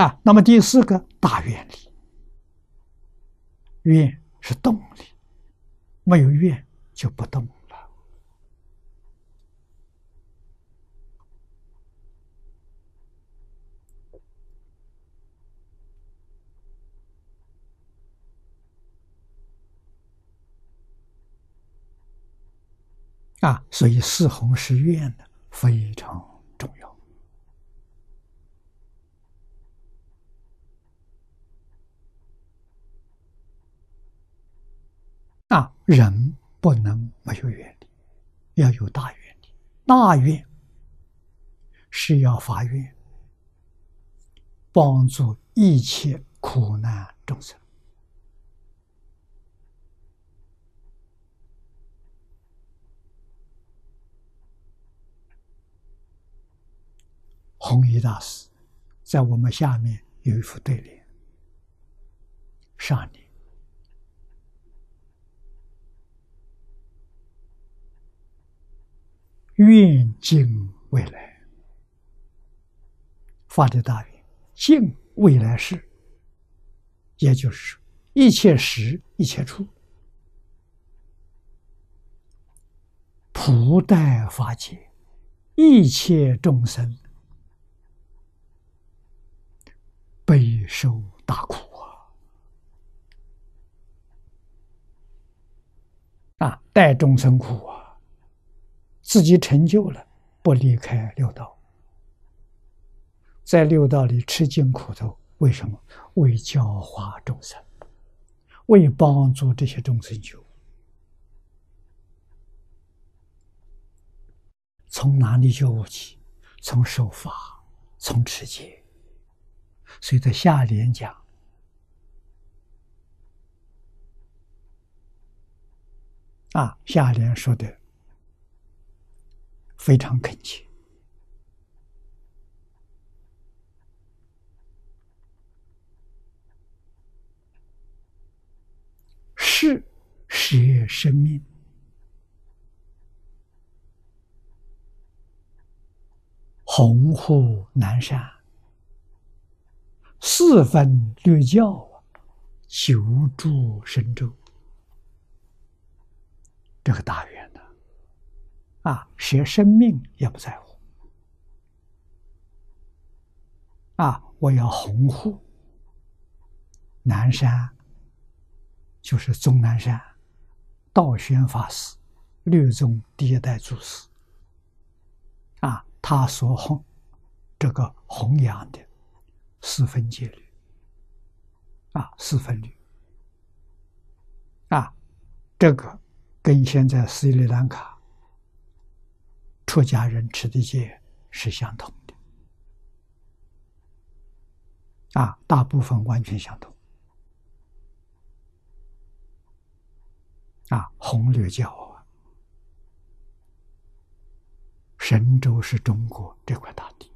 啊，那么第四个大愿力，愿是动力，没有愿就不动了。啊，所以四弘誓愿呢非常重要。啊，人不能没有愿力，要有大愿力。大愿是要发愿，帮助一切苦难众生。弘一大师在我们下面有一副对联：“上联，愿尽未来，发的大愿，尽未来世，也就是，一切时一切处，普代法界，一切众生。”备受大苦啊！啊，待众生苦啊！自己成就了，不离开六道，在六道里吃尽苦头。为什么？为教化众生，为帮助这些众生救。从哪里救起？从守法，从持戒。所以在下联讲啊，下联说的非常恳切，是是生命，洪护南山。四分六教，求助神州，这个大愿，啊，舍生命也不在乎，啊，我要弘护。南山，就是终南山道宣法师，六宗第一代祖师，啊，他所弘这个弘扬的。四分戒律。啊，四分律。啊，这个跟现在斯里兰卡出家人持的戒是相同的啊，大部分完全相同啊。红绿教啊，神州是中国这块大地。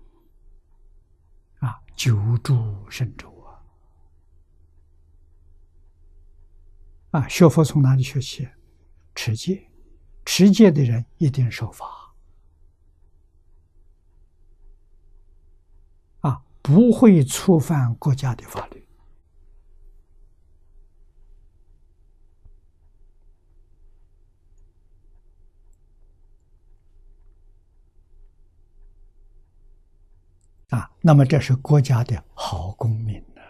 啊，九住神州啊！啊，学佛从哪里学起？持戒，持戒的人一定守法不会触犯国家的法律啊。那么，这是国家的好公民呢。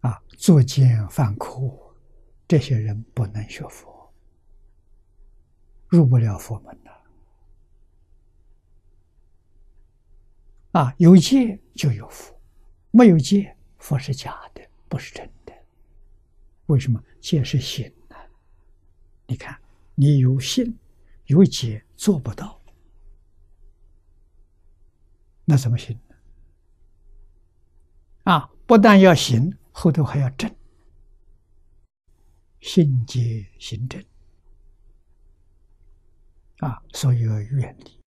啊，作奸犯科，这些人不能学佛，入不了佛门的。啊有戒就有福，没有戒，佛是假的，不是真的。为什么？戒是心呢？你看，你有心有戒，做不到。那怎么行呢啊，不但要行，后头还要正，信解行正啊，所以要远离。